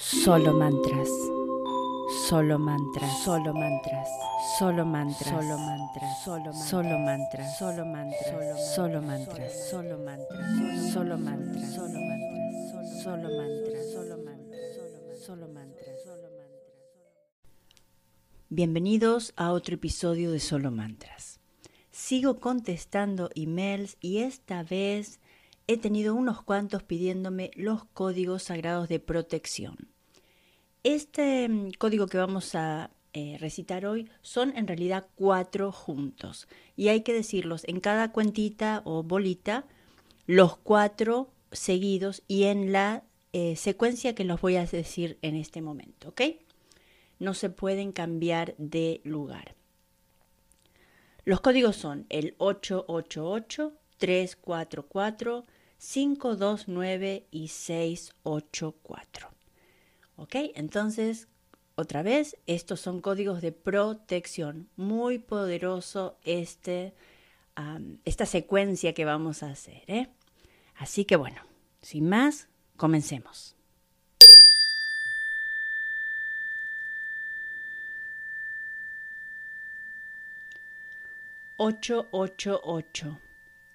Solo mantras. Solo mantras. Solo mantras. Solo mantras. Solo mantras. Solo mantras. Solo mantras. Solo mantras. Solo mantras. Solo mantras. Solo mantras. Solo mantras. Solo mantras. Solo mantras. Solo mantras. Bienvenidos a otro episodio de Solo Mantras. Sigo contestando emails y esta vez he tenido unos cuantos pidiéndome los códigos sagrados de protección. Este mm, código que vamos a eh, recitar hoy son en realidad cuatro juntos y hay que decirlos en cada cuentita o bolita los cuatro seguidos y en la eh, secuencia que los voy a decir en este momento, ¿ok? No se pueden cambiar de lugar. Los códigos son el 888, 344, 529 y 684. ¿Ok? Entonces, otra vez, estos son códigos de protección. Muy poderoso este, esta secuencia que vamos a hacer. ¿eh? Así que bueno, sin más, comencemos. Ocho, ocho, ocho,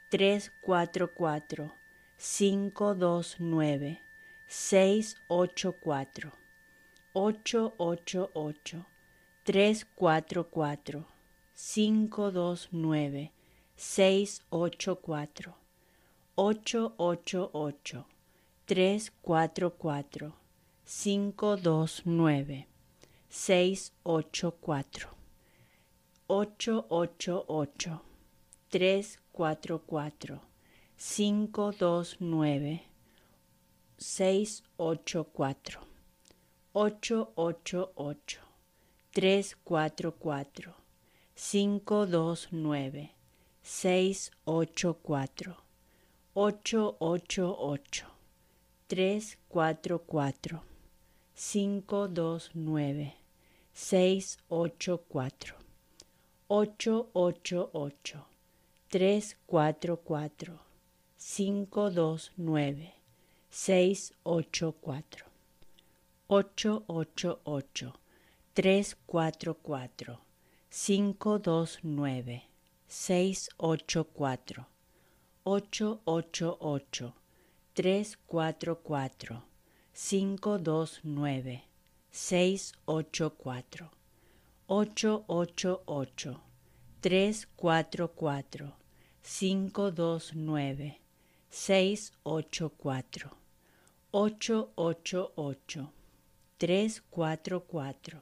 tres, cuatro, cuatro 529 684 888 344 529 684 888 344 529 684 888 344 529 684 888 344 529 684 888 344 529 684 888 344 529 684 888 344 529 684 888 344 529 684 888 344 529 684 888 344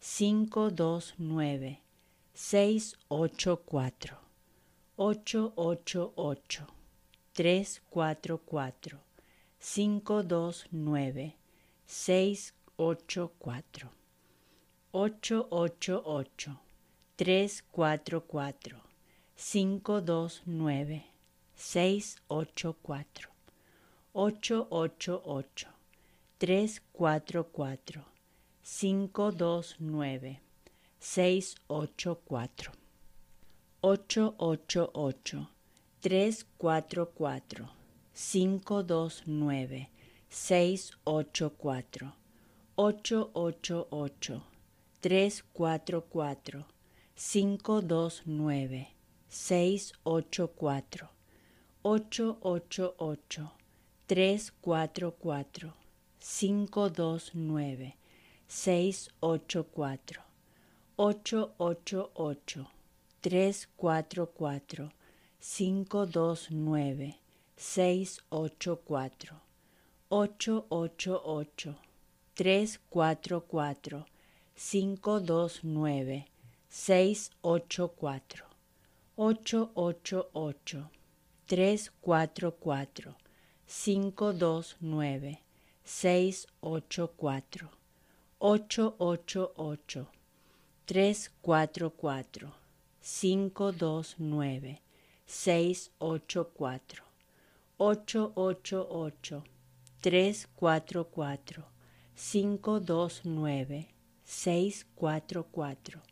529 684 888 344 529 684 888 344 529 684 888 344 529 684 888 344 529 684 888 344 529 684 888 344 529 684 888 344 529 684 888 344 529 684 888 344 529 684 888 344 529 684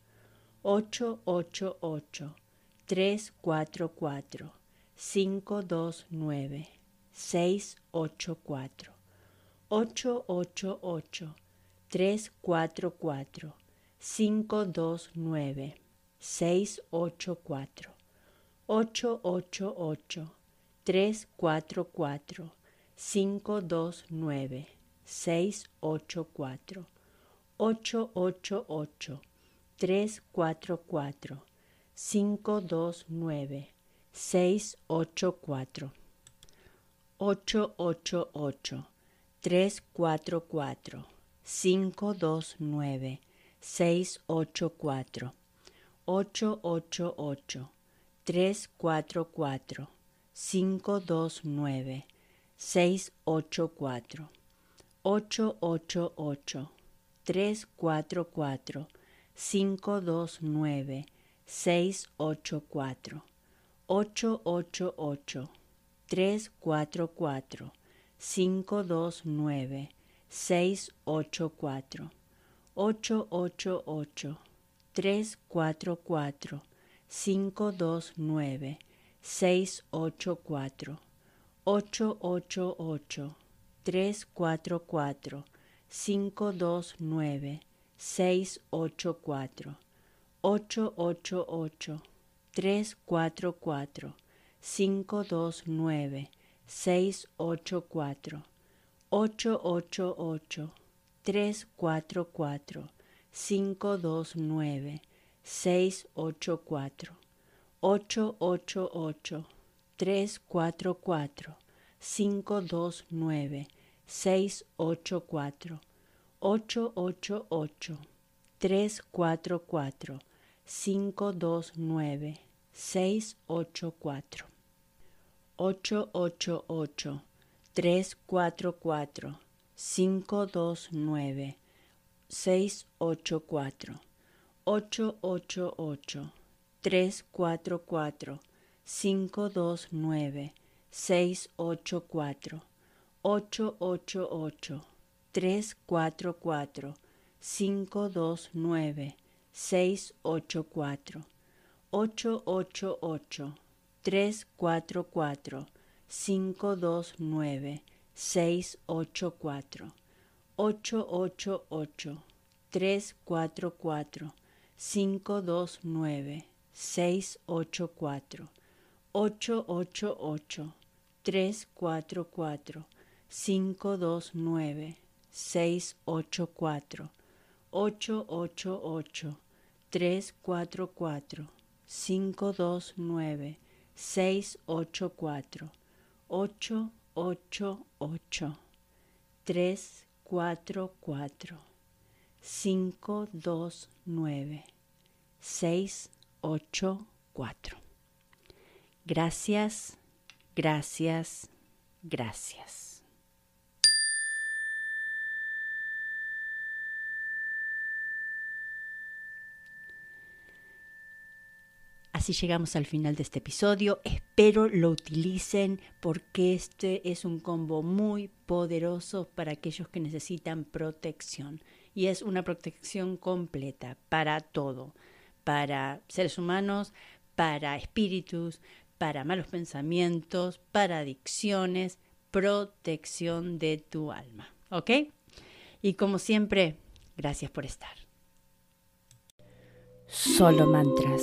888 344 529 644 888 344 529 684 888 344 529 684 888 344 529 684 888 344 529 684 888 344 529 684 888 344 529 684 888 344 529 684 888-344-529-684. 888-344-529-684. 888-344-529-684. 888 344 529 684 888 344 529 684 888 344 529 684 888 344 529 684 888 344 529 684 888 344 529 684 888 344 529 684 888 344 529 684 888 344 529 684 888 344 529 684 ocho ocho ocho tres cuatro cuatro cinco dos nueve seis ocho cuatro ocho ocho ocho tres cuatro cuatro cinco dos nueve seis ocho cuatro. Gracias gracias gracias. Así llegamos al final de este episodio. Espero lo utilicen porque este es un combo muy poderoso para aquellos que necesitan protección. Y es una protección completa para todo, para seres humanos, para espíritus, para malos pensamientos, para adicciones, protección de tu alma. ¿Ok? Y como siempre, gracias por estar. Solo mantras,